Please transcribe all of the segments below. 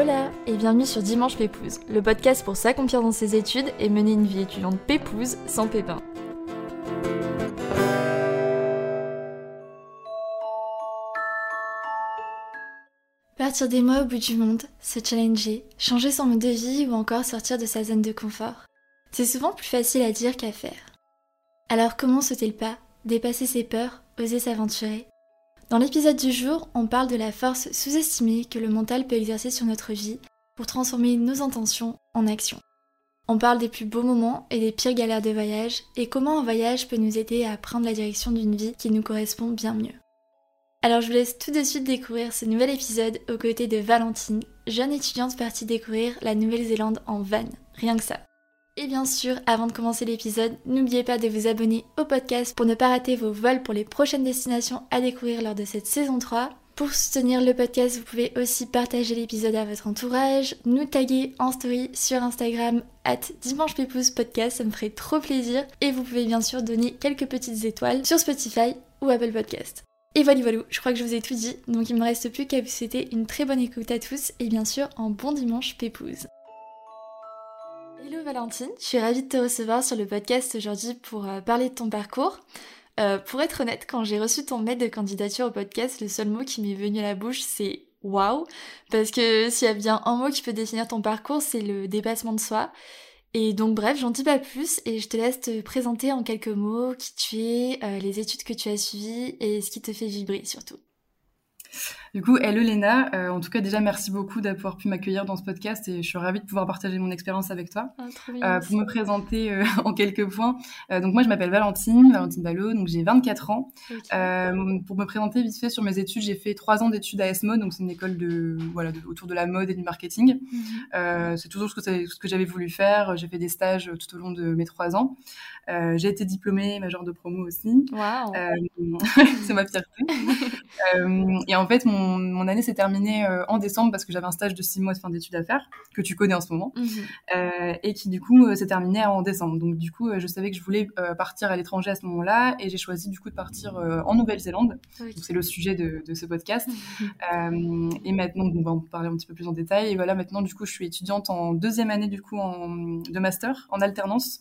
Hola et bienvenue sur Dimanche Pépouze, le podcast pour s'accomplir dans ses études et mener une vie étudiante pépouze sans pépin. Partir des mois au bout du monde, se challenger, changer son mode de vie ou encore sortir de sa zone de confort. C'est souvent plus facile à dire qu'à faire. Alors comment sauter le pas, dépasser ses peurs, oser s'aventurer Dans l'épisode du jour, on parle de la force sous-estimée que le mental peut exercer sur notre vie pour transformer nos intentions en actions. On parle des plus beaux moments et des pires galères de voyage et comment un voyage peut nous aider à prendre la direction d'une vie qui nous correspond bien mieux. Alors je vous laisse tout de suite découvrir ce nouvel épisode aux côtés de Valentine, jeune étudiante partie découvrir la Nouvelle-Zélande en van, rien que ça. Et bien sûr, avant de commencer l'épisode, n'oubliez pas de vous abonner au podcast pour ne pas rater vos vols pour les prochaines destinations à découvrir lors de cette saison 3. Pour soutenir le podcast, vous pouvez aussi partager l'épisode à votre entourage, nous taguer en story sur Instagram at Dimanche Podcast, ça me ferait trop plaisir. Et vous pouvez bien sûr donner quelques petites étoiles sur Spotify ou Apple Podcast. Et voilà, voilà, je crois que je vous ai tout dit, donc il me reste plus qu'à vous souhaiter une très bonne écoute à tous et bien sûr un bon dimanche pépouze. Valentine, je suis ravie de te recevoir sur le podcast aujourd'hui pour euh, parler de ton parcours. Euh, pour être honnête, quand j'ai reçu ton mail de candidature au podcast, le seul mot qui m'est venu à la bouche c'est waouh, parce que s'il y a bien un mot qui peut définir ton parcours, c'est le dépassement de soi. Et donc bref, j'en dis pas plus et je te laisse te présenter en quelques mots qui tu es, euh, les études que tu as suivies et ce qui te fait vibrer surtout. Du coup, hello Léna. Euh, en tout cas, déjà, merci beaucoup d'avoir pu m'accueillir dans ce podcast et je suis ravie de pouvoir partager mon expérience avec toi. Ah, euh, pour me présenter euh, en quelques points, donc moi, je m'appelle Valentine, Valentine Ballot, donc j'ai 24 ans. Pour me présenter vite fait sur mes études, j'ai fait trois ans d'études à ESMO, donc c'est une école de voilà de, autour de la mode et du marketing. Mhm. c'est toujours ce que, ce que j'avais voulu faire. J'ai fait des stages tout au long de mes trois ans. j'ai été diplômée major de promo aussi. Wow. c'est ma fierté. et en fait, mon mon, année s'est terminée euh, en décembre parce que j'avais un stage de six mois de fin d'études à faire, que tu connais en ce moment, Mhm. euh, et qui du coup euh, s'est terminé en décembre. Donc du coup, je savais que je voulais partir à l'étranger à ce moment-là, et j'ai choisi du coup de partir en Nouvelle-Zélande. C'est le sujet de, de ce podcast. Et maintenant, on va en parler un petit peu plus en détail. Et voilà, maintenant, du coup, je suis étudiante en deuxième année du coup en, de master en alternance.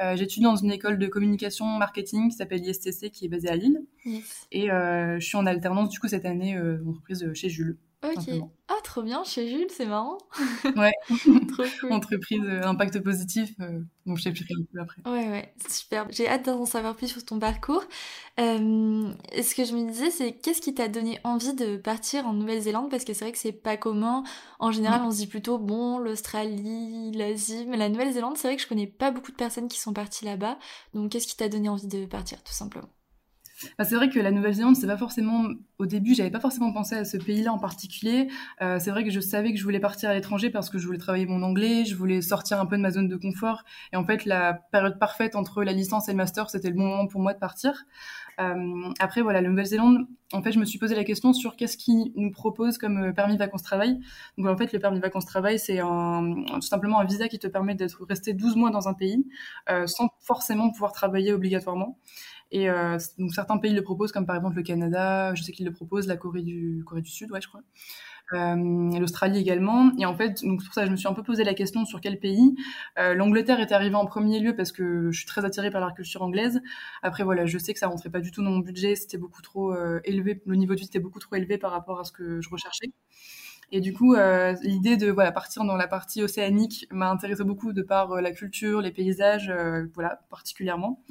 Euh, J'étudie dans une école de communication marketing qui s'appelle ISTC, qui est basée à Lille. Yes. Et euh, je suis en alternance du coup cette année euh, entreprise chez Jules. Ok. simplement. Ah, trop bien, chez Jules, c'est marrant. Ouais. trop cool. entreprise euh, impact positif. euh, donc je t'expliquerai un peu après. Ouais, ouais, super. J'ai hâte d'en savoir plus sur ton parcours. Euh, ce que je me disais, c'est qu'est-ce qui t'a donné envie de partir en Nouvelle-Zélande? Parce que c'est vrai que c'est pas commun. En général, on se dit plutôt, bon, l'Australie, l'Asie, mais la Nouvelle-Zélande, c'est vrai que je connais pas beaucoup de personnes qui sont parties là-bas. Donc, qu'est-ce qui t'a donné envie de partir, tout simplement? Bah, c'est vrai que la Nouvelle-Zélande, c'est pas forcément au début, j'avais pas forcément pensé à ce pays-là en particulier. Euh, c'est vrai que je savais que je voulais partir à l'étranger parce que je voulais travailler mon anglais, je voulais sortir un peu de ma zone de confort. Et en fait, la période parfaite entre la licence et le master, c'était le bon moment pour moi de partir. Euh, après, voilà, la Nouvelle-Zélande, en fait, je me suis posé la question sur qu'est-ce qui nous propose comme euh, permis vacances-travail. Donc, en fait, le permis vacances-travail, c'est tout simplement un visa qui te permet d'être resté 12 mois dans un pays euh, sans forcément pouvoir travailler obligatoirement. Et euh, donc certains pays le proposent, comme par exemple le Canada, je sais qu'ils le proposent, la Corée du, Sud, ouais, je crois. Euh, l'Australie également. Et en fait, donc pour ça je me suis un peu posé la question sur quel pays. Euh, L'Angleterre est arrivée en premier lieu parce que je suis très attirée par la culture anglaise. Après, voilà, je sais que ça rentrait pas du tout dans mon budget, c'était beaucoup trop euh, élevé, le niveau de vie était beaucoup trop élevé par rapport à ce que je recherchais. Et du coup, euh, l'idée de voilà partir dans la partie océanique m'a intéressé beaucoup de par euh, la culture, les paysages, euh, voilà particulièrement.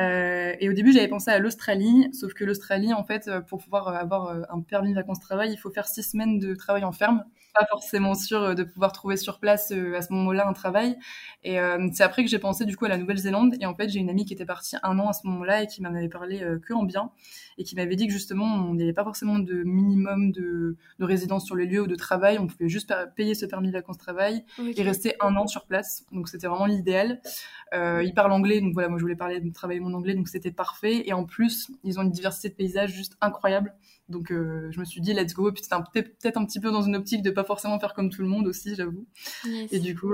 Euh, et au début, j'avais pensé à l'Australie, sauf que l'Australie, en fait, pour pouvoir avoir un permis vacances-travail, il faut faire six semaines de travail en ferme. Pas forcément sûr euh, de pouvoir trouver sur place euh, à ce moment-là un travail. Et euh, c'est après que j'ai pensé du coup à la Nouvelle-Zélande. Et en fait, j'ai une amie qui était partie un an à ce moment-là et qui m'en avait parlé que en bien et qui m'avait dit que justement, il n'y avait pas forcément de minimum de, de résidence sur les lieux ou de travail. On pouvait juste pa- payer ce permis vacances-travail Ok. et rester un an sur place. Donc c'était vraiment l'idéal. Ils parlent anglais, donc voilà, moi je voulais parler de travailler mon anglais, donc c'était parfait. Et en plus, ils ont une diversité de paysages juste incroyable. Donc euh, je me suis dit, let's go. Et puis c'était peut-être un petit peu dans une optique de pas pas forcément faire comme tout le monde aussi, j'avoue. Et du coup,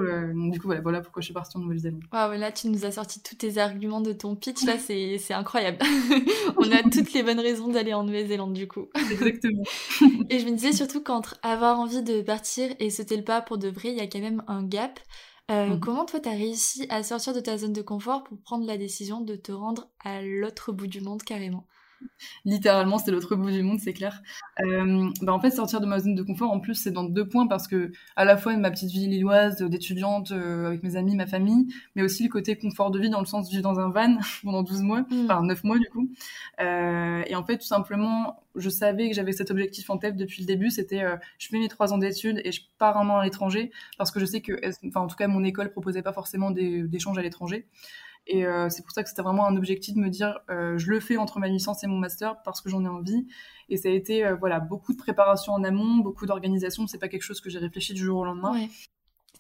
du coup voilà, voilà pourquoi je suis partie en Nouvelle-Zélande. là, tu nous as sorti tous tes arguments de ton pitch. Là, c'est incroyable. On a toutes les bonnes raisons d'aller en Nouvelle-Zélande, du coup. Exactement. et je me disais surtout qu'entre avoir envie de partir et sauter le pas pour de vrai, il y a quand même un gap. Euh, mmh. Comment toi, tu as réussi à sortir de ta zone de confort pour prendre la décision de te rendre à l'autre bout du monde carrément? Littéralement, c'est l'autre bout du monde, c'est clair. Euh, bah en fait, sortir de ma zone de confort, en plus, c'est dans deux points parce que à la fois ma petite vie lilloise d'étudiante euh, avec mes amis, ma famille, mais aussi le côté confort de vie dans le sens de vivre dans un van pendant 12 mois, mmh. enfin 9 mois du coup. Euh, et en fait, tout simplement, je savais que j'avais cet objectif en tête depuis le début, c'était je fais mes trois ans d'études et je pars un an à l'étranger parce que je sais que, enfin en tout cas, mon école proposait pas forcément d'échanges à l'étranger. Et euh, c'est pour ça que c'était vraiment un objectif de me dire, euh, je le fais entre ma licence et mon master parce que j'en ai envie. Et ça a été euh, voilà beaucoup de préparation en amont, beaucoup d'organisation. C'est pas quelque chose que j'ai réfléchi du jour au lendemain. Ouais.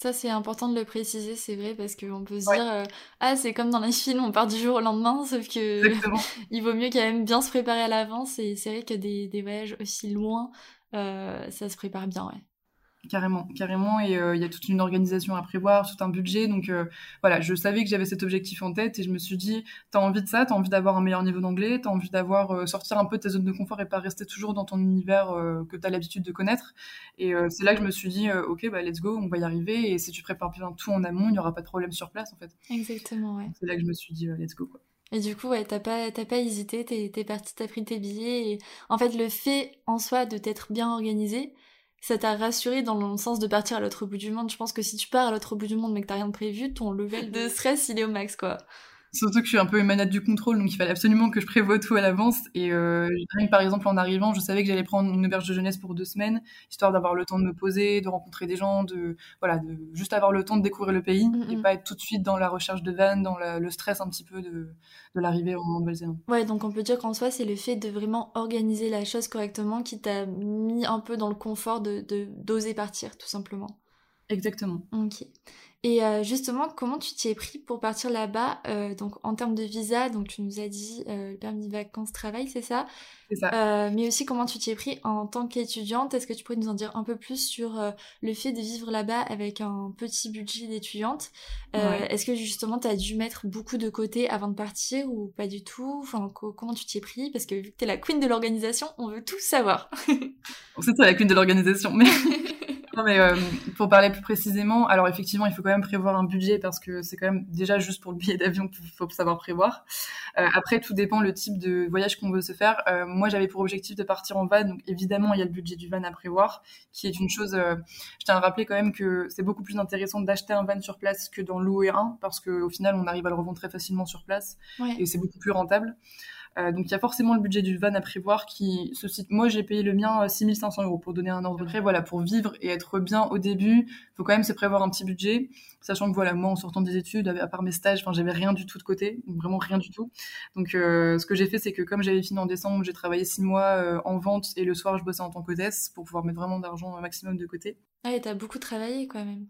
Ça, c'est important de le préciser, c'est vrai, parce qu'on peut se dire, ah, c'est comme dans les films, on part du jour au lendemain, sauf que il vaut mieux quand même bien se préparer à l'avance. Et c'est vrai que des, des voyages aussi loin, ça se prépare bien, ouais. Carrément, carrément. Et euh, il y a toute une organisation à prévoir, tout un budget. Donc euh, voilà, je savais que j'avais cet objectif en tête et je me suis dit, t'as envie de ça, t'as envie d'avoir un meilleur niveau d'anglais, t'as envie d'avoir euh, sortir un peu de ta zone de confort et pas rester toujours dans ton univers que t'as l'habitude de connaître. Et c'est là que je me suis dit, ok, bah let's go, on va y arriver. Et si tu prépares bien tout en amont, il n'y aura pas de problème sur place en fait. Exactement, ouais. C'est là que je me suis dit, let's go quoi. Et du coup, ouais, t'as pas, t'as pas hésité, t'es, t'es parti, t'as pris tes billets. Et en fait, le fait en soi de t'être bien organisé, ça t'a rassuré dans le sens de partir à l'autre bout du monde. Je pense que si tu pars à l'autre bout du monde mais que t'as rien de prévu, ton level de stress il est au max quoi. Surtout que je suis un peu une du contrôle, donc il fallait absolument que je prévoie tout à l'avance. Et euh, par exemple, en arrivant, je savais que j'allais prendre une auberge de jeunesse pour deux semaines, histoire d'avoir le temps de me poser, de rencontrer des gens, de voilà, de juste avoir le temps de découvrir le pays mm, et pas être tout de suite dans la recherche de vannes, dans le stress un petit peu de, de l'arrivée en Nouvelle-Zélande. Ouais, donc on peut dire qu'en soi, c'est le fait de vraiment organiser la chose correctement qui t'a mis un peu dans le confort de d'oser partir, tout simplement. Exactement. Ok. Et euh, justement, comment tu t'y es pris pour partir là-bas euh, Donc en termes de visa, donc tu nous as dit euh, le permis de vacances travail, c'est ça? C'est ça. mais aussi comment tu t'y es pris en tant qu'étudiante? Est-ce que tu pourrais nous en dire un peu plus sur le fait de vivre là-bas avec un petit budget d'étudiante? Est-ce que justement tu as dû mettre beaucoup de côté avant de partir ou pas du tout? Enfin, comment tu t'y es pris? Parce que vu que tu es la queen de l'organisation, on veut tout savoir. c'est toi la queen de l'organisation, mais non, mais euh, pour parler plus précisément, alors effectivement, il faut quand même prévoir un budget parce que c'est quand même déjà juste pour le billet d'avion qu'il faut savoir prévoir. Euh, après, tout dépend le type de voyage qu'on veut se faire. Euh, moi, j'avais pour objectif de partir en van, donc évidemment, il y a le budget du van à prévoir, qui est une chose. je tiens à rappeler quand même que c'est beaucoup plus intéressant d'acheter un van sur place que d'en louer un, parce qu'au final, on arrive à le revendre très facilement sur place et c'est beaucoup plus rentable. Euh, donc il y a forcément le budget du van à prévoir qui se cite. Moi j'ai payé le mien 6500 euh, euros pour donner un ordre près. Voilà, pour vivre et être bien au début, il faut quand même se prévoir un petit budget, sachant que voilà, moi en sortant des études, à part mes stages, enfin j'avais rien du tout de côté, vraiment rien du tout. Donc euh, ce que j'ai fait, c'est que comme j'avais fini en décembre, j'ai travaillé six mois en vente et le soir je bossais en tant qu'hôtesse pour pouvoir mettre vraiment d'argent au maximum de côté. Ah et t'as beaucoup travaillé quand même.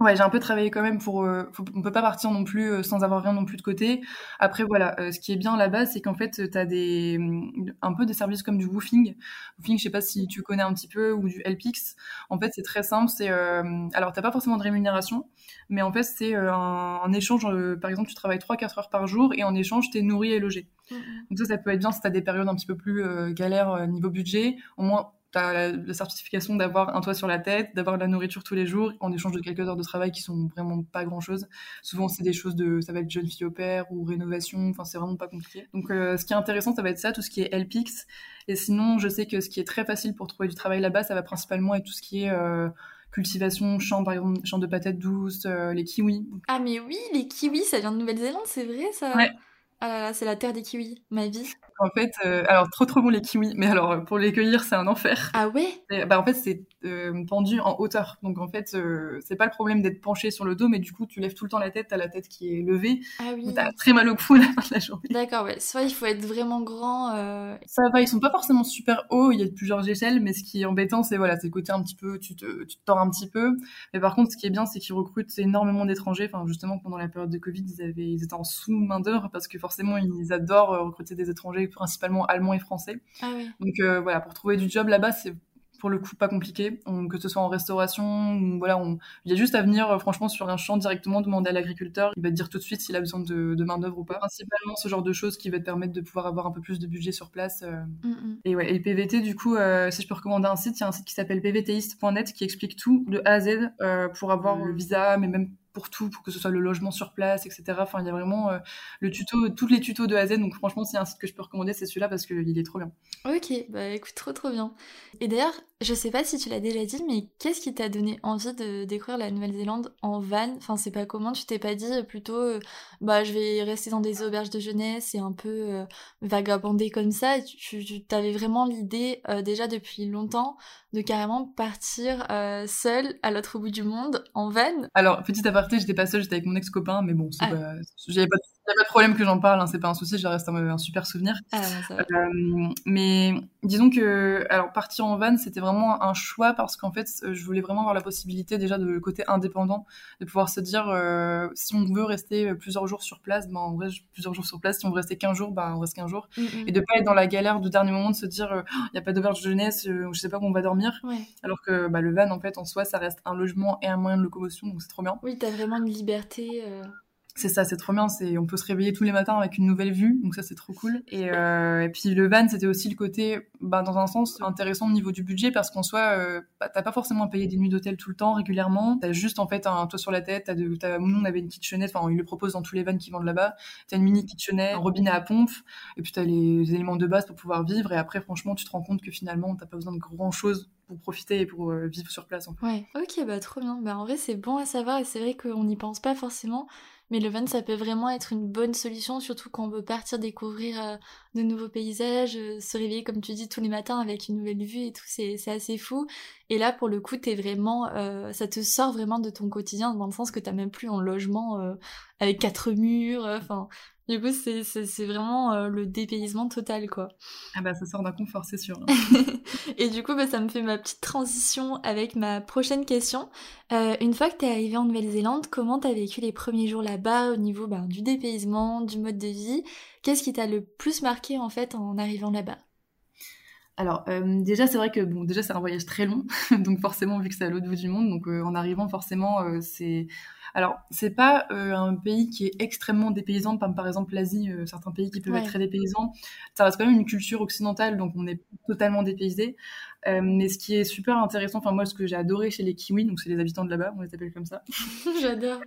Ouais, j'ai un peu travaillé quand même pour. Euh, on peut pas partir non plus euh, sans avoir rien non plus de côté. Après, voilà, euh, ce qui est bien là-bas, c'est qu'en fait, tu as des, mm, un peu des services comme du woofing. Woofing, je sais pas si tu connais un petit peu, ou du LPX. En fait, c'est très simple. C'est alors, t'as pas forcément de rémunération, mais en fait, c'est un, échange. par exemple, tu travailles 3-4 heures par jour et en échange, t'es nourri et logé. Mmh, mmh. Donc ça, ça peut être bien si t'as des périodes un petit peu plus galères niveau budget. Au moins, tu as la, certification d'avoir un toit sur la tête, d'avoir de la nourriture tous les jours, en échange de quelques heures de travail qui sont vraiment pas grand chose. Souvent, c'est des choses de, ça va être jeune fille au père ou rénovation, enfin, c'est vraiment pas compliqué. Donc, euh, ce qui est intéressant, ça va être ça, tout ce qui est LPX. Et sinon, je sais que ce qui est très facile pour trouver du travail là-bas, ça va principalement être tout ce qui est, euh, cultivation, champ par exemple, champ de patates douces, euh, les kiwis. Ah mais oui, les kiwis, ça vient de Nouvelle-Zélande, c'est vrai ça Ouais. Ah là là, c'est la terre des kiwis, ma vie. En fait, euh, alors trop trop bon les kiwis, mais alors pour les cueillir c'est un enfer. Ah ouais? Bah en fait c'est euh, pendu en hauteur, donc en fait euh, c'est pas le problème d'être penché sur le dos, mais du coup tu lèves tout le temps la tête, t'as la tête qui est levée, ah oui. t'as très mal au cou à la fin de la journée. D'accord, ouais. Soit il faut être vraiment grand. Ça va, ils sont pas forcément super hauts, il y a plusieurs échelles, mais ce qui est embêtant c'est voilà, c'est le côté un petit peu, tu te, tu te tords un petit peu. Mais par contre ce qui est bien c'est qu'ils recrutent énormément d'étrangers. Enfin justement pendant la période de Covid ils avaient, ils étaient en sous main d'œuvre parce que forcément ils adorent recruter des étrangers principalement allemands et français. Ah Donc euh, voilà, pour trouver du job là-bas, c'est pour le coup pas compliqué, que ce soit en restauration ou voilà, on, il y a juste à venir euh, franchement sur un champ directement demander à l'agriculteur, il va te dire tout de suite s'il a besoin de, de main d'œuvre ou pas. Principalement ce genre de choses qui va te permettre de pouvoir avoir un peu plus de budget sur place. Euh. Mm, mm. Et ouais, et PVT du coup, euh, si je peux recommander un site, il y a un site qui s'appelle pvtist.net qui explique tout de A à Z pour avoir le visa, mais même pour tout, pour que ce soit le logement sur place, etc. Enfin, il y a vraiment euh, le tuto, toutes les tutos de A à Z. Donc franchement, c'est un site que je peux recommander, c'est celui-là parce qu'il est trop bien. Ok, bah écoute, trop trop bien. Et d'ailleurs, je sais pas si tu l'as déjà dit, mais qu'est-ce qui t'a donné envie de découvrir la Nouvelle-Zélande en van? Enfin, c'est pas comment Tu t'es pas dit euh, plutôt, euh, bah je vais rester dans des auberges de jeunesse et un peu vagabonder comme ça. tu, tu avais vraiment l'idée déjà depuis longtemps de carrément partir seule à l'autre bout du monde en van? Alors, petit aparté, j'étais pas seule, j'étais avec mon ex-copain, mais bon, ah. j'avais pas n'y a pas de problème que j'en parle, hein, c'est pas un souci, je reste un, super souvenir. Ah, euh, mais disons que, alors partir en van, c'était vraiment un choix parce qu'en fait, je voulais vraiment avoir la possibilité déjà de le côté indépendant, de pouvoir se dire euh, si on veut rester plusieurs jours sur place, ben en vrai plusieurs jours sur place. Si on veut rester 15 jours, ben on reste 15 jours, mm, mm. et de pas être dans la galère du dernier moment de se dire il euh, n'y a pas d'auberge de jeunesse, je sais pas où on va dormir. Alors que bah, le van en fait en soi, ça reste un logement et un moyen de locomotion, donc c'est trop bien. Oui, t'as vraiment une liberté c'est ça, c'est trop bien. C'est, on peut se réveiller tous les matins avec une nouvelle vue, donc ça c'est trop cool. Et, euh, et puis le van, c'était aussi le côté, bah, dans un sens intéressant au niveau du budget parce qu'en soi, euh, bah, t'as pas forcément à payer des nuits d'hôtel tout le temps régulièrement. T'as juste en fait un toit sur la tête. T'as de, t'as, nous on avait une kitchenette, enfin ils le proposent dans tous les vans qui vendent là-bas. T'as une mini kitchenette, un robinet à pompe, et puis t'as les éléments de base pour pouvoir vivre. Et après, franchement, tu te rends compte que finalement, t'as pas besoin de grand chose pour profiter et pour euh, vivre sur place. Ouais, ok, bah trop bien. Bah en vrai, c'est bon à savoir et c'est vrai qu'on n'y pense pas forcément. Mais le van, ça peut vraiment être une bonne solution, surtout quand on veut partir découvrir euh, de nouveaux paysages, euh, se réveiller, comme tu dis, tous les matins avec une nouvelle vue et tout, c'est assez fou. Et là, pour le coup, t'es vraiment, euh, ça te sort vraiment de ton quotidien, dans le sens que t'as même plus un logement avec quatre murs, enfin, du coup, c'est vraiment euh, le dépaysement total, quoi. Ah bah, ça sort d'un confort, c'est sûr. et du coup, bah, ça me fait ma petite transition avec ma prochaine question. Euh, une fois que t'es arrivé en Nouvelle-Zélande, comment t'as vécu les premiers jours là-bas au niveau bah, du dépaysement, du mode de vie? Qu'est-ce qui t'a le plus marqué, en fait, en arrivant là-bas? Alors euh, déjà c'est vrai que bon déjà c'est un voyage très long donc forcément vu que c'est à l'autre bout du monde donc en arrivant forcément c'est alors, c'est pas euh, un pays qui est extrêmement dépaysant, comme par exemple l'Asie, euh, certains pays qui peuvent être très dépaysants. Ça reste quand même une culture occidentale, donc on est totalement dépaysé. Euh, mais ce qui est super intéressant, enfin moi, ce que j'ai adoré chez les Kiwis, donc c'est les habitants de là-bas, on les appelle comme ça. J'adore.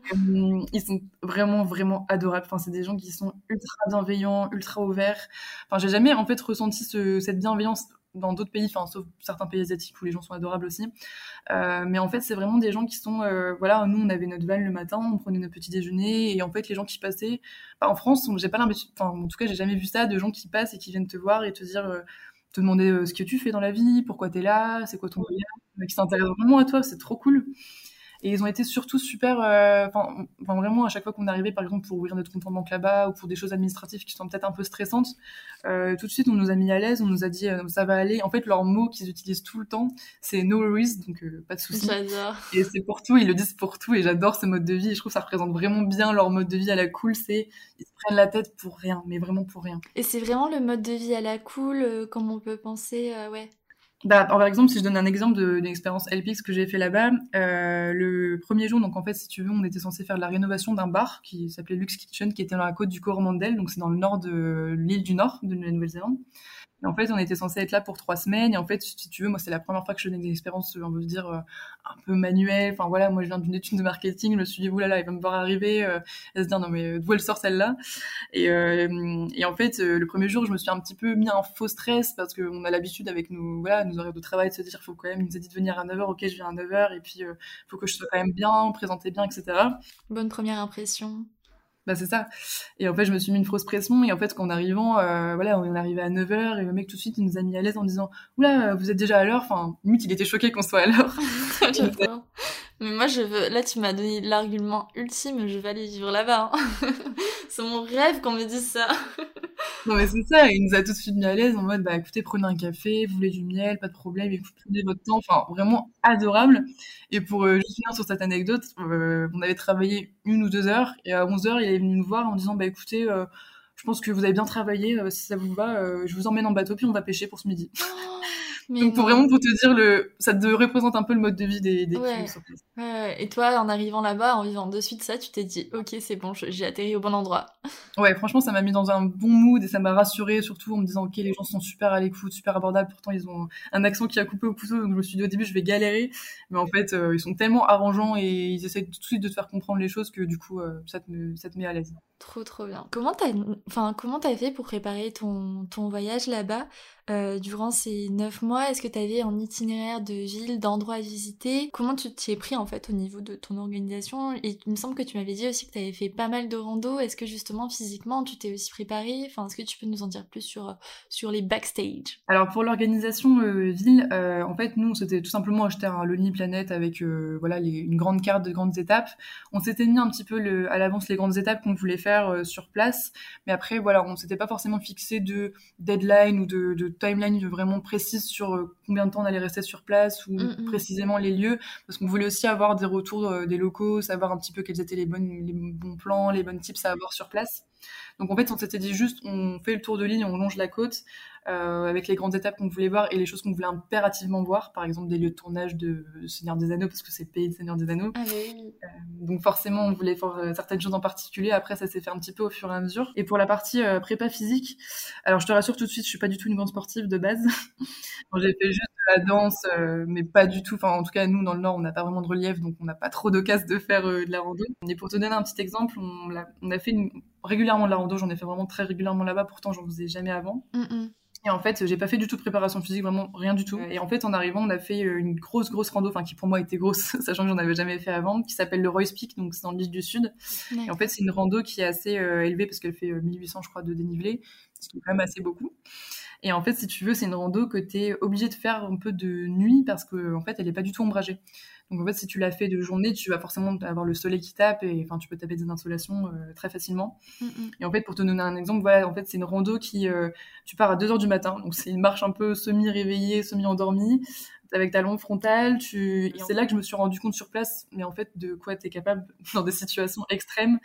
ils sont vraiment, vraiment adorables. Enfin, c'est des gens qui sont ultra bienveillants, ultra ouverts. Enfin, j'ai jamais en fait ressenti cette bienveillance dans d'autres pays, enfin sauf certains pays asiatiques où les gens sont adorables aussi. Euh, mais en fait, c'est vraiment des gens qui sont, euh, voilà, nous on avait notre van le matin, on prenait notre petit déjeuner et en fait les gens qui passaient, bah, en France, j'ai pas l'impression, enfin en tout cas j'ai jamais vu ça, de gens qui passent et qui viennent te voir et te dire, euh, te demander ce que tu fais dans la vie, pourquoi tu es là, c'est quoi ton voyage, qui s'intéressent vraiment à toi, c'est trop cool. Et ils ont été surtout super, euh, enfin vraiment à chaque fois qu'on arrivait par exemple pour ouvrir notre compte en banque là-bas ou pour des choses administratives qui sont peut-être un peu stressantes, euh, tout de suite on nous a mis à l'aise, on nous a dit euh, ça va aller. En fait leur mot qu'ils utilisent tout le temps c'est no worries, donc pas de soucis. J'adore. Et c'est pour tout, ils le disent pour tout et j'adore ce mode de vie. Et je trouve que ça représente vraiment bien leur mode de vie à la cool. C'est ils se prennent la tête pour rien, mais vraiment pour rien. Et c'est vraiment le mode de vie à la cool, comme on peut penser, ouais. Bah, par exemple, si je donne un exemple d'une expérience LPX que j'ai fait là-bas, euh, le premier jour, donc en fait, si tu veux, on était censé faire la rénovation d'un bar qui s'appelait Lux Kitchen, qui était dans la côte du Coromandel, donc c'est dans le nord de l'île du Nord de la Nouvelle-Zélande. Et en fait, on était censé être là pour trois semaines. Et en fait, si tu veux, moi, c'est la première fois que je faisais une expérience, on veut dire, euh, un peu manuelle. Enfin, voilà, moi, je viens d'une étude de marketing. Je me suis dit, oulala, il va me voir arriver. Euh, elle se dit, non, mais d'où elle sort celle-là? Et, euh, en fait, le premier jour, je me suis un petit peu mis un faux stress parce qu'on a l'habitude avec nous, voilà, nos horaires de travail de se dire, faut quand même, il nous a dit de venir à 9h, ok, je viens à 9h. Et puis, euh, faut que je sois quand même bien, présenter bien, etc. Bonne première impression. Bah c'est ça. Et en fait, je me suis mis une fausse pression. Et en fait, qu'en arrivant, euh, voilà, on est arrivé à 9h et le mec tout de suite, il nous a mis à l'aise en disant Oula, vous êtes déjà à l'heure. Enfin, limite, il était choqué qu'on soit à l'heure. Mais moi, je veux. Là, tu m'as donné l'argument ultime. Je vais aller vivre là-bas. Hein. c'est mon rêve qu'on me dise ça. non, mais c'est ça. Il nous a tout de suite mis à l'aise en mode, bah écoutez, prenez un café, vous voulez du miel, pas de problème, écoutez, prenez votre temps. Enfin, vraiment adorable. Et pour euh, juste finir sur cette anecdote, euh, on avait travaillé une ou deux heures et à 11 heures, il est venu nous voir en disant, bah écoutez, euh, je pense que vous avez bien travaillé. si ça vous va, je vous emmène en bateau puis on va pêcher pour ce midi. Donc, pour vraiment pour te dire, le, ça te représente un peu le mode de vie des, des ouais. Et toi, en arrivant là-bas, en vivant de suite ça, tu t'es dit, ok, c'est bon, j'ai atterri au bon endroit. Ouais, franchement, ça m'a mis dans un bon mood et ça m'a rassuré, surtout en me disant, ok, les gens sont super à l'écoute, super abordables. Pourtant, ils ont un accent qui a coupé au couteau, donc je me suis dit au début, je vais galérer. Mais en fait, euh, ils sont tellement arrangeants et ils essaient tout de suite de te faire comprendre les choses que du coup, euh, ça, te, ça te met à l'aise. Trop trop bien. Comment t'as, enfin, comment t'as fait pour préparer ton, ton voyage là-bas? Euh, durant ces neuf mois Est-ce que t'avais un itinéraire de ville, d'endroits à visiter? Comment tu t'y es pris en fait au niveau de ton organisation? Il me semble que tu m'avais dit aussi que t'avais fait pas mal de rando. Est-ce que justement physiquement tu t'es aussi préparé? Enfin, est-ce que tu peux nous en dire plus sur sur les backstage? Alors pour l'organisation euh, ville, euh, en fait nous on s'était tout simplement acheté un Lonely Planet avec voilà une grande carte de grandes étapes. On s'était mis un petit peu à l'avance les grandes étapes qu'on voulait faire euh, sur place. Mais après, voilà, on s'était pas forcément fixé de deadline ou de, de timeline vraiment précise sur euh, combien de temps on allait rester sur place ou mm, mm. précisément les lieux, parce qu'on voulait aussi avoir des retours euh, des locaux, savoir un petit peu quels étaient les, bonnes, les bons plans, les bonnes tips à avoir sur place. Donc en fait, on s'était dit juste, on fait le tour de l'île, on longe la côte, euh, avec les grandes étapes qu'on voulait voir et les choses qu'on voulait impérativement voir, par exemple des lieux de tournage de Seigneur des Anneaux, parce que c'est le pays de Seigneur des Anneaux. Ah, oui. euh, donc forcément, on voulait voir euh, certaines choses en particulier. Après, ça s'est fait un petit peu au fur et à mesure. Et pour la partie euh, prépa physique, alors je te rassure tout de suite, je suis pas du tout une grande sportive de base. J'ai fait juste de la danse, euh, mais pas du tout. Enfin, en tout cas, nous dans le Nord, on n'a pas vraiment de relief, donc on n'a pas trop d'occasion de faire de la rando. Et pour te donner un petit exemple, on a, on a fait une, régulièrement de la rando. J'en ai fait vraiment très régulièrement là-bas. Pourtant, j'en faisais jamais avant. Mm -mm. Et en fait, j'ai pas fait du tout de préparation physique, vraiment rien du tout. Et en fait, en arrivant, on a fait euh, une grosse, grosse rando, enfin qui pour moi était grosse, sachant que j'en avais jamais fait avant, qui s'appelle le Royce Peak, donc c'est dans l'île du Sud. Et en fait, c'est une rando qui est assez euh, élevée parce qu'elle fait 1800, euh, je crois, de dénivelé, ce qui est quand même assez beaucoup. Et en fait, si tu veux, c'est une rando que tu es obligé de faire un peu de nuit parce qu'en en fait, elle est pas du tout ombragée. Donc en fait, si tu l'as fait de journée, tu vas forcément avoir le soleil qui tape et enfin tu peux taper des insolations euh, très facilement. Mm -hmm. Et en fait, pour te donner un exemple, voilà, en fait, c'est une rando qui euh, tu pars à 2 heures du matin, donc c'est une marche un peu semi-réveillée, semi-endormie avec ta lampe frontale. Tu... C'est là que je me suis rendu compte sur place, mais en fait, de quoi tu es capable dans des situations extrêmes.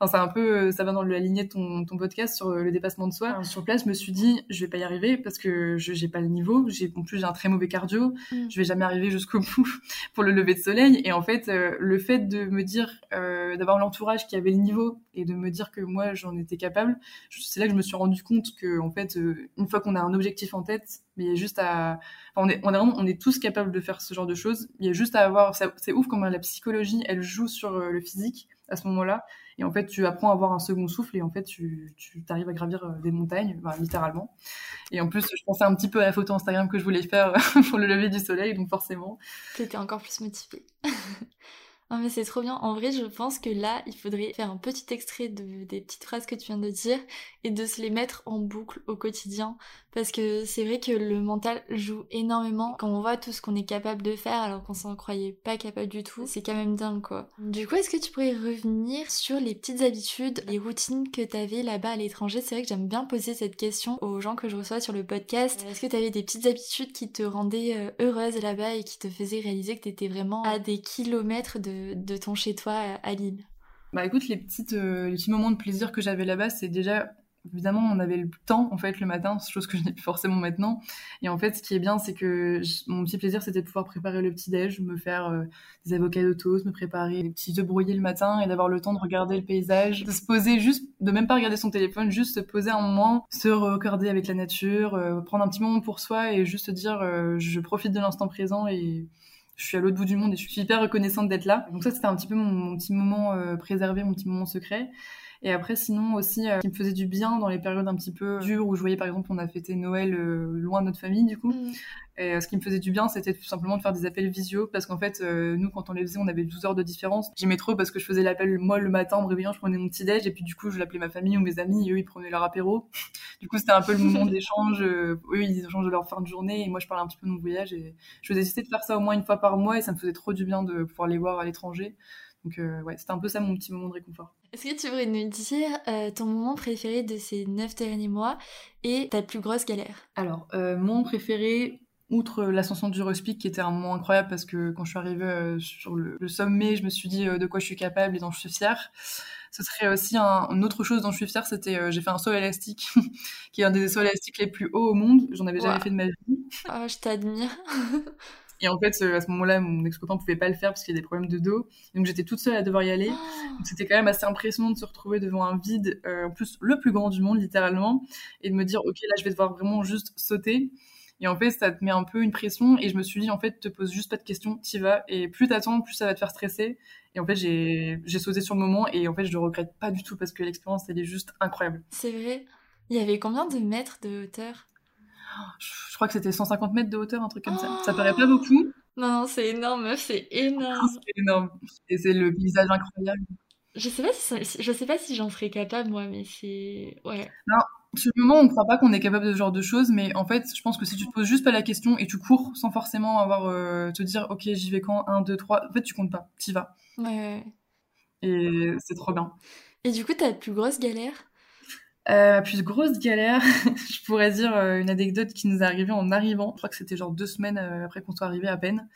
Enfin, c'est un peu, ça va dans la lignée de ton, ton podcast sur le dépassement de soi. Alors, sur place, je me suis dit, je vais pas y arriver parce que je j'ai pas le niveau. J'ai en plus j'ai un très mauvais cardio. Mm. Je vais jamais arriver jusqu'au bout pour le lever de soleil. Et en fait, euh, le fait de me dire, euh, d'avoir l'entourage qui avait le niveau et de me dire que moi j'en étais capable, c'est là que je me suis rendu compte que en fait, euh, une fois qu'on a un objectif en tête, mais il y a juste à, on est, on est vraiment, on est tous capables de faire ce genre de choses. Il y a juste à avoir, c'est ouf comment la psychologie, elle joue sur euh, le physique à ce moment-là. Et en fait, tu apprends à avoir un second souffle et en fait, tu, tu arrives à gravir euh, des montagnes, littéralement. Et en plus, je pensais un petit peu à la photo Instagram que je voulais faire pour le lever du soleil, donc forcément. T'étais encore plus motivée. Non mais c'est trop bien. En vrai, je pense que là, il faudrait faire un petit extrait de, des petites phrases que tu viens de dire et de se les mettre en boucle au quotidien. Parce que c'est vrai que le mental joue énormément quand on voit tout ce qu'on est capable de faire alors qu'on s'en croyait pas capable du tout. C'est quand même dingue quoi. Du coup, est-ce que tu pourrais revenir sur les petites habitudes, les routines que t'avais là-bas à l'étranger? C'est vrai que j'aime bien poser cette question aux gens que je reçois sur le podcast. Est-ce que t'avais des petites habitudes qui te rendaient euh, heureuse là-bas et qui te faisaient réaliser que t'étais vraiment à des kilomètres de ton chez toi à Lille? Bah écoute, les, petites, euh, les petits moments de plaisir que j'avais là-bas, c'est déjà évidemment, on avait le temps, en fait, le matin, chose que je n'ai plus forcément maintenant. Et en fait, ce qui est bien, c'est que mon petit plaisir, c'était de pouvoir préparer le petit-déj, me faire euh, des avocats de toast, me préparer des petits œufs brouillés le matin et d'avoir le temps de regarder le paysage, de se poser juste, de même pas regarder son téléphone, juste se poser un moment, se recorder avec la nature, euh, prendre un petit moment pour soi et juste dire, euh, je profite de l'instant présent et je suis à l'autre bout du monde et je suis hyper reconnaissante d'être là. Donc ça, c'était un petit peu mon, petit moment préservé, mon petit moment secret. Et après, sinon aussi, euh, qui me faisait du bien dans les périodes un petit peu dures où je voyais, par exemple, on a fêté Noël euh, loin de notre famille, du coup. Mm. Et euh, ce qui me faisait du bien, c'était tout simplement de faire des appels visio, parce qu'en fait, euh, nous, quand on les faisait, on avait 12 heures de différence. J'aimais trop parce que je faisais l'appel, moi, le matin, en me réveillant, je prenais mon petit déj, et puis du coup, je l'appelais ma famille ou mes amis, et eux, ils prenaient leur apéro. Du coup, c'était un peu le moment d'échange. Eux, ils échangent de leur fin de journée, et moi, je parlais un petit peu de mon voyage, et je faisais essayer de faire ça au moins une fois par mois, et ça me faisait trop du bien de pouvoir les voir à l'étranger. Donc euh, ouais, c'était un peu ça mon petit moment de réconfort. Est-ce que tu pourrais nous dire euh, ton moment préféré de ces neuf derniers mois et ta plus grosse galère? Alors, euh, mon préféré, outre l'ascension du Ruspic qui était un moment incroyable parce que quand je suis arrivée sur le, sommet, je me suis dit de quoi je suis capable et dont je suis fière. Ce serait aussi un, une autre chose dont je suis fière, c'était j'ai fait un saut élastique, qui est un des sauts élastiques les plus hauts au monde. J'en avais jamais fait de ma vie. Oh, je t'admire. Et en fait, à ce moment-là, mon ex-copain pouvait pas le faire parce qu'il y a des problèmes de dos. Donc j'étais toute seule à devoir y aller. Oh. Donc c'était quand même assez impressionnant de se retrouver devant un vide, euh, en plus le plus grand du monde littéralement, et de me dire ok là je vais devoir vraiment juste sauter. Et en fait, ça te met un peu une pression. Et je me suis dit, en fait, te pose juste pas de questions, t'y vas. Et plus t'attends, plus ça va te faire stresser. Et en fait, j'ai sauté sur le moment. Et en fait, je le regrette pas du tout parce que l'expérience, elle est juste incroyable. C'est vrai. Il y avait combien de mètres de hauteur? Je crois que c'était 150 mètres de hauteur, un truc comme ça. Ça paraît pas beaucoup. Non, c'est énorme, c'est énorme. c'est énorme. Et c'est le paysage incroyable. Je sais pas si, je sais pas si j'en serais capable, moi, mais c'est. Ouais. Non, sur le moment, on ne croit pas qu'on est capable de ce genre de choses, mais en fait, je pense que si tu te poses juste pas la question et tu cours sans forcément avoir euh, te dire, ok, j'y vais quand 1, 2, 3, en fait, tu comptes pas, t'y vas. Ouais. Et c'est trop bien. Et du coup, ta plus grosse galère euh, plus grosse galère, je pourrais dire euh, une anecdote qui nous est arrivée en arrivant. Je crois que c'était genre deux semaines euh, après qu'on soit arrivé à peine.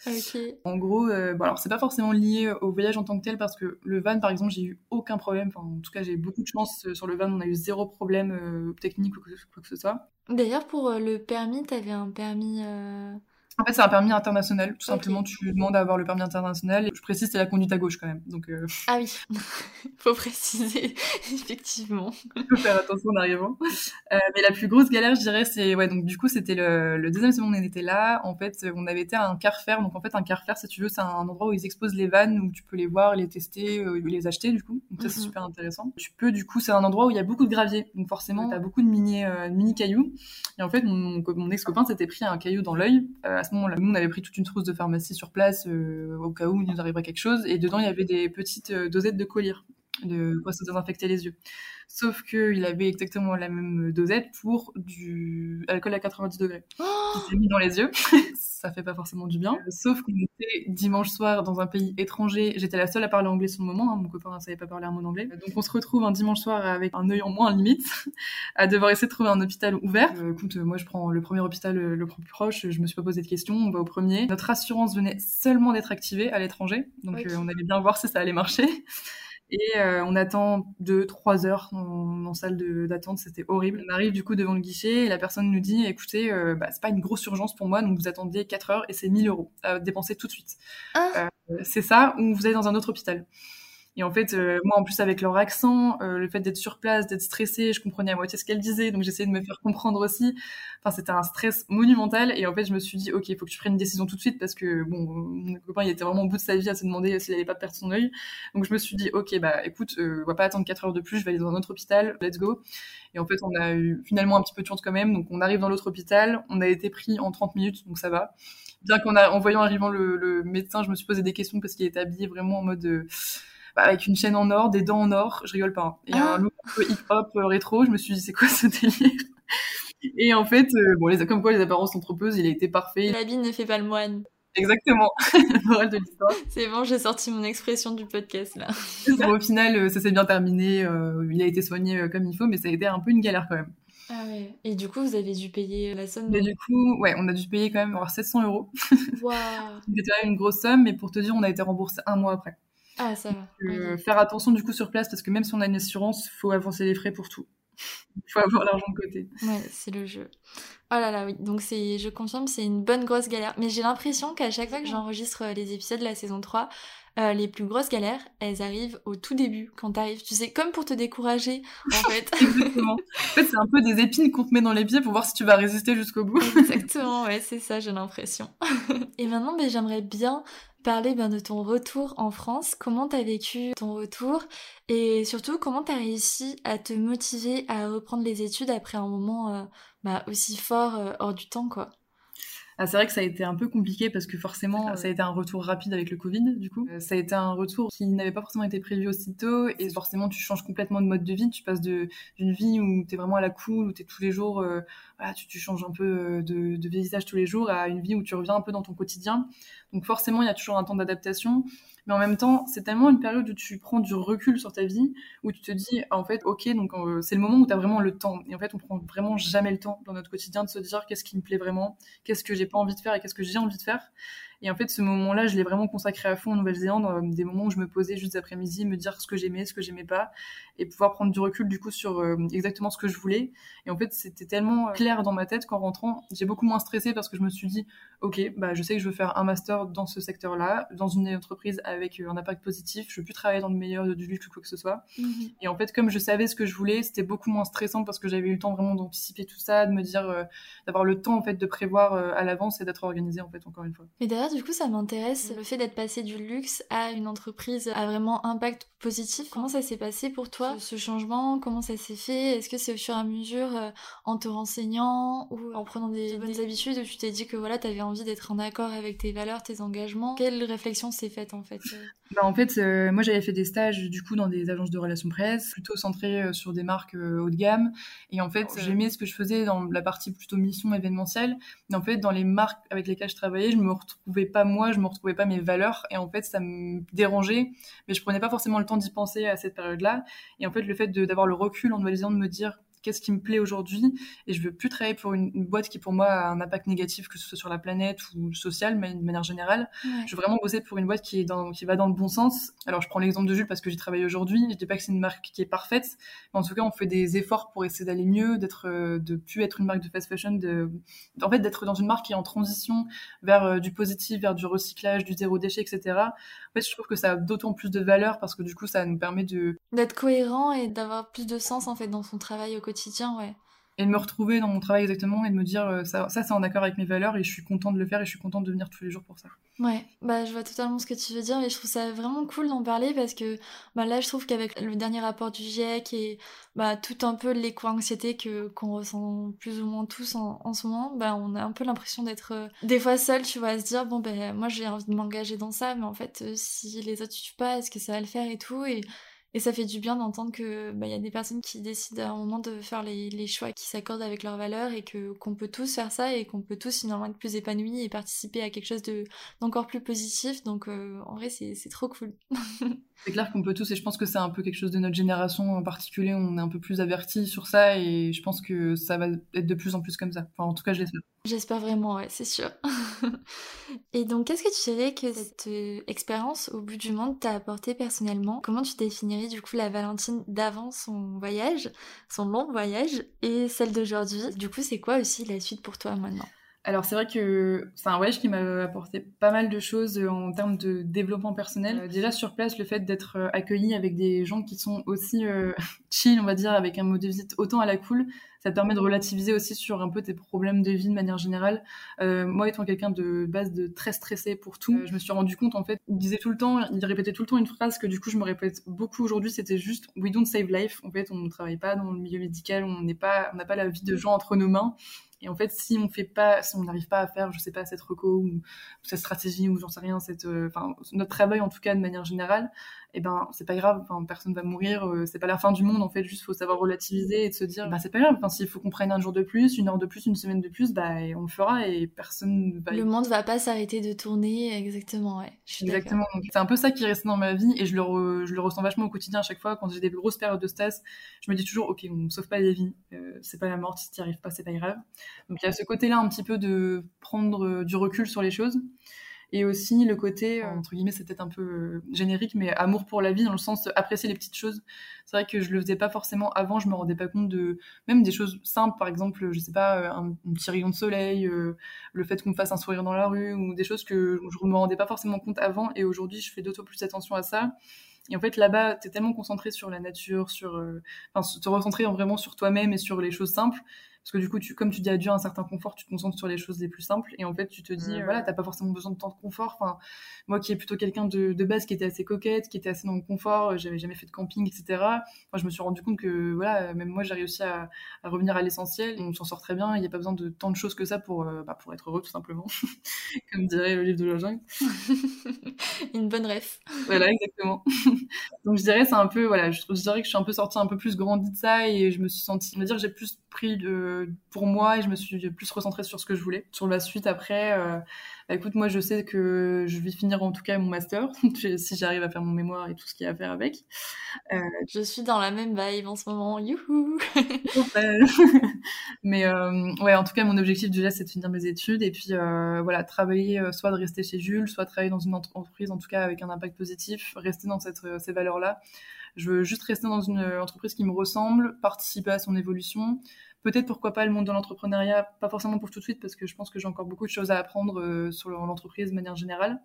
En gros, euh, bon alors c'est pas forcément lié au voyage en tant que tel parce que le van, par exemple, j'ai eu aucun problème. Enfin, en tout cas, j'ai eu beaucoup de chance sur le van. On a eu zéro problème technique ou quoi que ce soit. D'ailleurs, pour le permis, t'avais un permis en fait, c'est un permis international. Tout simplement, tu demandes à avoir le permis international. Je précise, c'est la conduite à gauche quand même. Donc, euh... Ah oui, faut préciser, effectivement. faut faire attention en arrivant. Euh, mais la plus grosse galère, je dirais, c'est ouais. Donc du coup, c'était le, le, deuxième semaine où on était là. En fait, on avait été à un Carrefour. Donc en fait, un Carrefour, si tu veux, c'est un endroit où ils exposent les vannes, où tu peux les voir, les tester, euh, les acheter du coup. Donc ça, c'est mhm. super intéressant. Tu peux du coup, c'est un endroit où il y a beaucoup de gravier. Donc forcément, t'as beaucoup de mini euh, mini cailloux. Et en fait, mon, mon ex copain s'était pris un caillou dans l'œil ce moment-là. Nous, on avait pris toute une trousse de pharmacie sur place euh, au cas où il nous arriverait quelque chose. Et dedans, il y avait des petites euh, dosettes de collyre, de quoi se désinfecter les yeux. Sauf qu'il avait exactement la même dosette pour du alcool à 90 degrés. Oh qui s'est mis dans les yeux. ça fait pas forcément du bien. Sauf qu'on était dimanche soir dans un pays étranger. J'étais la seule à parler anglais sur le moment. Hein. Mon copain ne savait pas parler un mot d'anglais. Donc on se retrouve un dimanche soir avec un œil en moins limite, à devoir essayer de trouver un hôpital ouvert. Euh, écoute, moi je prends le premier hôpital euh, le plus proche. Je me suis pas posé de questions. On va au premier. Notre assurance venait seulement d'être activée à l'étranger. Donc euh, on allait bien voir si ça allait marcher. Et euh, on attend 2-3 heures en, salle d'attente, c'était horrible. On arrive du coup devant le guichet et la personne nous dit écoutez, euh, bah, c'est pas une grosse urgence pour moi, donc vous attendez 4 heures et c'est 1000 euros à dépenser tout de suite. Ah. Euh, c'est ça, ou vous allez dans un autre hôpital. Et en fait, euh, moi, en plus, avec leur accent, euh, le fait d'être sur place, d'être stressée, je comprenais à moitié ce qu'elle disait, donc j'essayais de me faire comprendre aussi. Enfin, c'était un stress monumental. Et en fait, je me suis dit, ok, il faut que tu prennes une décision tout de suite parce que, bon, mon copain, il était vraiment au bout de sa vie à se demander s'il n'allait pas perdre son œil. Donc, je me suis dit, ok, bah, écoute, euh, on va pas attendre 4 heures de plus, je vais aller dans un autre hôpital, let's go. Et en fait, on a eu finalement un petit peu de chance quand même. Donc, on arrive dans l'autre hôpital, on a été pris en 30 minutes, donc ça va. Bien qu'on a, en voyant arrivant le, le, médecin, je me suis posé des questions parce qu'il était habillé vraiment en mode, bah, avec une chaîne en or, des dents en or, je rigole pas. Hein. Et un ah. look un peu hip-hop euh, rétro, je me suis dit c'est quoi ce délire? Et en fait, euh, bon, les, comme quoi les apparences sont trompeuses, il a été parfait. L'habit ne fait pas le moine. Exactement, moral de l'histoire. C'est bon, j'ai sorti mon expression du podcast là. au final, euh, ça s'est bien terminé, il a été soigné comme il faut, mais ça a été un peu une galère quand même. Ah ouais. Et du coup, vous avez dû payer la somme Mais du coup, ouais, on a dû payer quand même 700 euros. Wow. C'était quand même une grosse somme, mais pour te dire, on a été remboursé un mois après. Ah, ça va. Euh, faire attention du coup sur place parce que même si on a une assurance, faut avancer les frais pour tout. Il faut avoir l'argent de côté. Ouais, c'est le jeu. Oh là là, oui. Donc, c'est, je confirme, c'est une bonne grosse galère. Mais j'ai l'impression qu'à chaque fois que j'enregistre euh, les épisodes de la saison 3, euh, les plus grosses galères, elles arrivent au tout début, quand t'arrives. Tu sais, comme pour te décourager, en fait. Exactement. En fait, c'est un peu des épines qu'on te met dans les pieds pour voir si tu vas résister jusqu'au bout. Exactement, ouais, c'est ça, j'ai l'impression. Et maintenant, ben, j'aimerais bien parler ben, de ton retour en France, comment t'as vécu ton retour? Et surtout comment t'as réussi à te motiver à reprendre les études après un moment euh, bah, aussi fort euh, hors du temps quoi? Ah, c'est vrai que ça a été un peu compliqué parce que forcément, ça a été un retour rapide avec le Covid, du coup. Euh, ça a été un retour qui n'avait pas forcément été prévu aussitôt et forcément, tu changes complètement de mode de vie. Tu passes d'une vie où tu es vraiment à la cool, où tu es tous les jours, euh, voilà, tu, tu, changes un peu euh, de, de visage tous les jours à une vie où tu reviens un peu dans ton quotidien. Donc forcément, il y a toujours un temps d'adaptation. Mais en même temps, c'est tellement une période où tu prends du recul sur ta vie, où tu te dis, en fait, ok, donc euh, c'est le moment où tu as vraiment le temps. Et en fait, on prend vraiment jamais le temps dans notre quotidien de se dire qu'est-ce qui me plaît vraiment, qu'est-ce que j'ai pas envie de faire et qu'est-ce que j'ai envie de faire. Et en fait, ce moment-là, je l'ai vraiment consacré à fond en Nouvelle-Zélande, euh, des moments où je me posais juste après-midi, me dire ce que j'aimais, ce que j'aimais pas, et pouvoir prendre du recul du coup sur euh, exactement ce que je voulais. Et en fait, c'était tellement clair dans ma tête qu'en rentrant, j'ai beaucoup moins stressé parce que je me suis dit, ok, bah je sais que je veux faire un master dans ce secteur-là, dans une entreprise avec euh, un impact positif. Je veux plus travailler dans le meilleur du luxe ou quoi que ce soit. Mhm. Et en fait, comme je savais ce que je voulais, c'était beaucoup moins stressant parce que j'avais eu le temps vraiment d'anticiper tout ça, de me dire, d'avoir le temps en fait de prévoir à l'avance et d'être organisé en fait encore une fois. Mais d'ailleurs, du coup, ça m'intéresse le fait d'être passé du luxe à une entreprise à vraiment impact positif. Comment ça s'est passé pour toi, ce changement Comment ça s'est fait? Est-ce que c'est au fur et à mesure euh, en te renseignant ou en prenant des, bonnes habitudes où tu t'es dit que voilà, tu avais envie d'être en accord avec tes valeurs, tes engagements? Quelle réflexion s'est faite en fait? Euh? bah, En fait, euh, moi j'avais fait des stages du coup dans des agences de relations presse, plutôt centrés sur des marques haut de gamme. Et en fait, j'aimais ce que je faisais dans la partie plutôt mission événementielle. Mais en fait, dans les marques avec lesquelles je travaillais, je me retrouvais pas moi, je me retrouvais pas mes valeurs. Et en fait ça me dérangeait mais je prenais pas forcément le temps d'y penser à cette période-là. Et en fait le fait d'avoir le recul en Nouvelle-Zélande de me dire qu'est-ce qui me plaît aujourd'hui. Et je veux plus travailler pour une, boîte qui pour moi a un impact négatif que ce soit sur la planète ou social mais de manière générale. Je veux vraiment bosser pour une boîte qui est dans qui va dans le bon sens. Alors je prends l'exemple de Jules parce que j'y travaille aujourd'hui. Je dis pas que c'est une marque qui est parfaite mais en tout cas on fait des efforts pour essayer d'aller mieux d'être euh, de plus être une marque de fast fashion de en fait d'être dans une marque qui est en transition vers euh, du positif vers du recyclage du zéro déchet etc je trouve que ça a d'autant plus de valeur parce que du coup ça nous permet de d'être cohérent et d'avoir plus de sens en fait dans son travail au quotidien ouais. Et de me retrouver dans mon travail exactement et de me dire euh, ça, c'est en accord avec mes valeurs et je suis contente de le faire et je suis contente de venir tous les jours pour ça. Ouais, bah je vois totalement ce que tu veux dire et je trouve ça vraiment cool d'en parler parce que bah, là je trouve qu'avec le dernier rapport du GIEC et bah, tout un peu l'éco-anxiété que qu'on ressent plus ou moins tous en, en ce moment, bah on a un peu l'impression d'être euh, des fois seul, tu vois, à se dire bon ben moi j'ai envie de m'engager dans ça mais en fait euh, si les autres suivent pas, est-ce que ça va le faire et tout et ça fait du bien d'entendre que bah, y a des personnes qui décident à un moment de faire les, choix qui s'accordent avec leurs valeurs et que qu'on peut tous faire ça et qu'on peut tous finalement être plus épanouis et participer à quelque chose de d'encore plus positif. Donc euh, en vrai c'est trop cool. c'est clair qu'on peut tous et je pense que c'est un peu quelque chose de notre génération en particulier. On est un peu plus averti sur ça et je pense que ça va être de plus en plus comme ça. Enfin en tout cas je l'espère. J'espère vraiment ouais c'est sûr. et donc qu'est-ce que tu dirais que cette euh, expérience au bout du monde t'a apporté personnellement? Comment tu du coup la Valentine d'avant son voyage, son long voyage, et celle d'aujourd'hui. Du coup, c'est quoi aussi la suite pour toi maintenant? Alors c'est vrai que c'est un voyage qui m'a apporté pas mal de choses euh, en termes de développement personnel. Euh, déjà sur place, le fait d'être euh, accueilli avec des gens qui sont aussi chill, on va dire, avec un mot de visite autant à la cool, ça te permet de relativiser aussi sur un peu tes problèmes de vie de manière générale. moi, étant quelqu'un de base de très stressé pour tout, je me suis rendu compte en fait, il disait tout le temps, il répétait tout le temps une phrase que du coup je me répète beaucoup aujourd'hui. C'était juste "We don't save life". En fait, on ne travaille pas dans le milieu médical, on n'est pas, on n'a pas la vie de gens entre nos mains. Et en fait, si on fait pas, si on n'arrive pas à faire, je sais pas, cette reco ou, cette stratégie ou j'en sais rien, cette, euh, enfin, notre travail en tout cas de manière générale, eh ben c'est pas grave, enfin, personne va mourir, euh, c'est pas la fin du monde en fait, juste faut savoir relativiser et se dire bah c'est pas grave, enfin, s'il faut qu'on prenne un jour de plus, une heure de plus, une semaine de plus, bah on le fera et personne va. Le monde va pas s'arrêter de tourner, exactement, ouais. exactement. C'est un peu ça qui reste dans ma vie et je le, je le ressens vachement au quotidien à chaque fois quand j'ai des grosses périodes de stress. Je me dis toujours ok, on sauve pas des vies, euh, c'est pas la mort, si t'y arrives pas, c'est pas grave. Donc il y a ce côté-là un petit peu de prendre euh, du recul sur les choses et aussi le côté euh, entre guillemets c'est peut-être un peu euh, générique mais amour pour la vie dans le sens apprécier les petites choses. C'est vrai que je le faisais pas forcément avant je me rendais pas compte de même des choses simples par exemple je sais pas euh, un, petit rayon de soleil le fait qu'on me fasse un sourire dans la rue ou des choses que je me rendais pas forcément compte avant et aujourd'hui je fais d'autant plus attention à ça. Et en fait, là-bas, tu es tellement concentré sur la nature, sur, enfin, te recentrer vraiment sur toi-même et sur les choses simples, parce que du coup, tu, comme tu dis adieu à un certain confort, tu te concentres sur les choses les plus simples. Et en fait, tu te dis, voilà, voilà, t'as pas forcément besoin de tant de confort. Enfin, moi qui est plutôt quelqu'un de, de, base qui était assez coquette, qui était assez dans le confort, euh, j'avais jamais fait de camping, etc. Moi, je me suis rendu compte que, voilà, même moi, j'ai réussi à, à, revenir à l'essentiel. On s'en sort très bien. Il n'y a pas besoin de tant de choses que ça pour, euh, bah, pour être heureux, tout simplement. comme dirait le livre de la jungle. Une bonne ref. voilà, exactement. Donc, je dirais, c'est un peu, voilà, je, je dirais que je suis un peu sortie un peu plus grandie de ça et je me suis sentie, on va dire, j'ai plus pris de pour moi et je me suis plus recentrée sur ce que je voulais. Sur la suite après, bah, écoute, moi je sais que je vais finir en tout cas mon master si j'arrive à faire mon mémoire et tout ce qu'il y a à faire avec. Je suis dans la même vibe en ce moment, youhou Mais ouais, en tout cas mon objectif déjà c'est de finir mes études et puis voilà travailler soit de rester chez Jules, soit travailler dans une entreprise en tout cas avec un impact positif, rester dans cette, ces valeurs là. Je veux juste rester dans une entreprise qui me ressemble, participer à son évolution. Peut-être pourquoi pas le monde de l'entrepreneuriat, pas forcément pour tout de suite parce que je pense que j'ai encore beaucoup de choses à apprendre euh, sur l'entreprise de manière générale.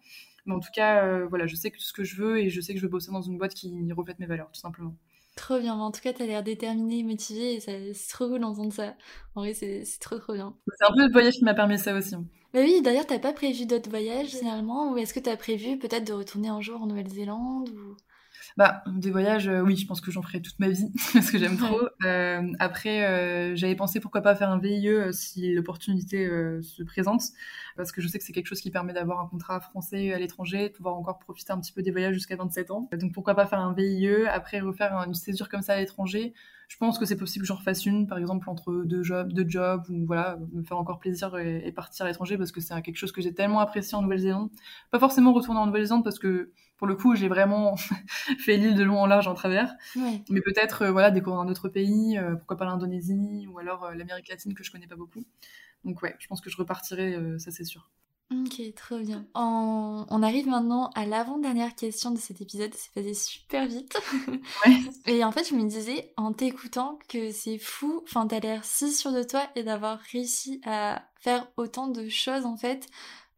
Mais en tout cas, euh, voilà, je sais que ce que je veux et je sais que je veux bosser dans une boîte qui reflète mes valeurs, tout simplement. Trop bien, en tout cas, t'as l'air déterminé et motivé et c'est trop cool d'entendre ça. En vrai, c'est trop trop bien. C'est un peu le voyage qui m'a permis ça aussi. Bah oui, d'ailleurs, t'as pas prévu d'autres voyages finalement Ou est-ce que t'as prévu peut-être de retourner un jour en Nouvelle-Zélande ou... Bah, des voyages, euh, oui, je pense que j'en ferai toute ma vie parce que j'aime trop. Euh, après, euh, j'avais pensé pourquoi pas faire un VIE si l'opportunité se présente, parce que je sais que c'est quelque chose qui permet d'avoir un contrat français à l'étranger, de pouvoir encore profiter un petit peu des voyages jusqu'à 27 ans. Donc pourquoi pas faire un VIE, après refaire une césure comme ça à l'étranger. Je pense que c'est possible que j'en refasse une, par exemple entre deux jobs, deux jobs, ou voilà, me faire encore plaisir et, et partir à l'étranger parce que c'est quelque chose que j'ai tellement apprécié en Nouvelle-Zélande. Pas forcément retourner en Nouvelle-Zélande parce que pour le coup, j'ai vraiment fait l'île de long en large en travers. Mais peut-être, euh, voilà, découvrir un autre pays, euh, pourquoi pas l'Indonésie ou alors euh, l'Amérique latine que je connais pas beaucoup. Donc ouais, je pense que je repartirai, ça c'est sûr. Ok, trop bien. On arrive maintenant à l'avant-dernière question de cet épisode. C'est passé super vite. et en fait, je me disais, en t'écoutant, que c'est fou. Enfin, t'as l'air si sûr de toi et d'avoir réussi à faire autant de choses, en fait,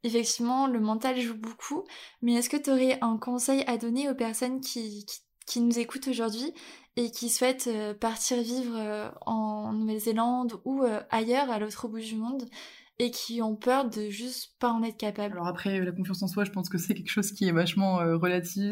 effectivement, le mental joue beaucoup, mais est-ce que tu aurais un conseil à donner aux personnes qui, qui, nous écoutent aujourd'hui et qui souhaitent euh, partir vivre euh, en Nouvelle-Zélande ou euh, ailleurs, à l'autre bout du monde? Et qui ont peur de juste pas en être capable. Alors après, la confiance en soi, je pense que c'est quelque chose qui est vachement euh.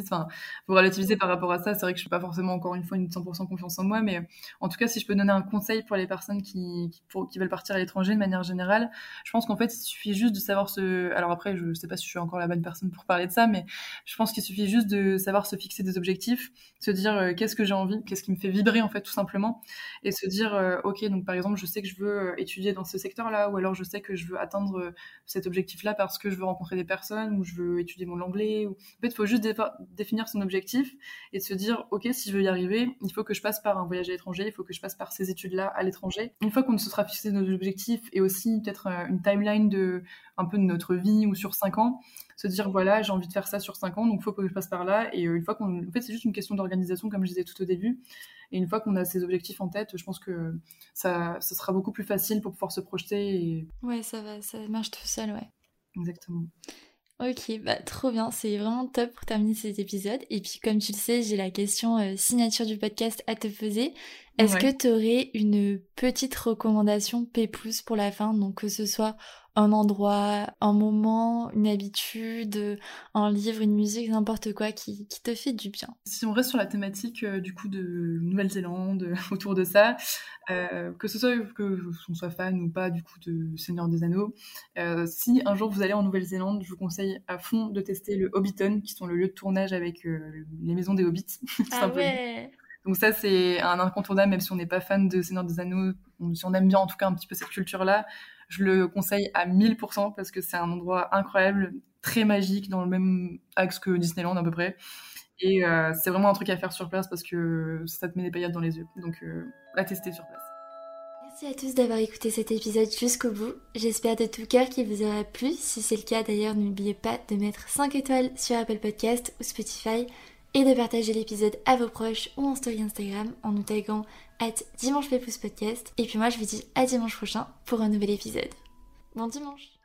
Enfin, faut relativiser par rapport à ça. C'est vrai que je suis pas forcément encore une fois une 100% confiance en moi, mais en tout cas, si je peux donner un conseil pour les personnes qui qui, veulent partir à l'étranger de manière générale, je pense qu'en fait, il suffit juste de savoir se. Alors après, je sais pas si je suis encore la bonne personne pour parler de ça, mais je pense qu'il suffit juste de savoir se fixer des objectifs, se dire euh, qu'est-ce que j'ai envie, qu'est-ce qui me fait vibrer en fait tout simplement, et se dire euh, ok, donc par exemple, je sais que je veux étudier dans ce secteur-là, ou alors je sais que je veux atteindre euh, cet objectif-là parce que je veux rencontrer des personnes ou je veux étudier mon anglais. Ou... En fait, il faut juste définir son objectif et se dire, OK, si je veux y arriver, il faut que je passe par un voyage à l'étranger, il faut que je passe par ces études-là à l'étranger. Une fois qu'on se sera fixé nos objectifs et aussi peut-être euh, une timeline de un peu de notre vie ou sur cinq ans, se dire voilà j'ai envie de faire ça sur cinq ans donc il faut que je passe par là et euh, une fois qu'on en fait c'est juste une question d'organisation comme je disais tout au début et une fois qu'on a ces objectifs en tête, je pense que ça, ça sera beaucoup plus facile pour pouvoir se projeter. Et... Ouais, ça va, ça marche tout seul, ouais. Exactement. Ok, bah trop bien, c'est vraiment top pour terminer cet épisode. Et puis comme tu le sais, j'ai la question euh, signature du podcast à te poser. Est-ce que tu aurais une petite recommandation P+, pour la fin? Donc que ce soit un endroit, un moment, une habitude, un livre, une musique, n'importe quoi qui, qui, te fait du bien. Si on reste sur la thématique euh, du coup de Nouvelle-Zélande, autour de ça, euh, que ce soit que on soit fan ou pas du coup de Seigneur des Anneaux, euh, si un jour vous allez en Nouvelle-Zélande, je vous conseille à fond de tester le Hobbiton, qui sont le lieu de tournage avec les maisons des hobbits. ah ouais donc ça, c'est un incontournable, même si on n'est pas fan de Seigneur des Anneaux, si on aime bien en tout cas un petit peu cette culture-là, je le conseille à 1000% parce que c'est un endroit incroyable, très magique, dans le même axe que Disneyland à peu près. Et euh, c'est vraiment un truc à faire sur place parce que ça te met des paillettes dans les yeux. Donc euh, à tester sur place. Merci à tous d'avoir écouté cet épisode jusqu'au bout. J'espère de tout cœur qu'il vous aura plu. Si c'est le cas d'ailleurs, n'oubliez pas de mettre 5 étoiles sur Apple Podcast ou Spotify et de partager l'épisode à vos proches ou en story Instagram en nous taguant at dimanche. Et puis moi je vous dis à dimanche prochain pour un nouvel épisode. Bon dimanche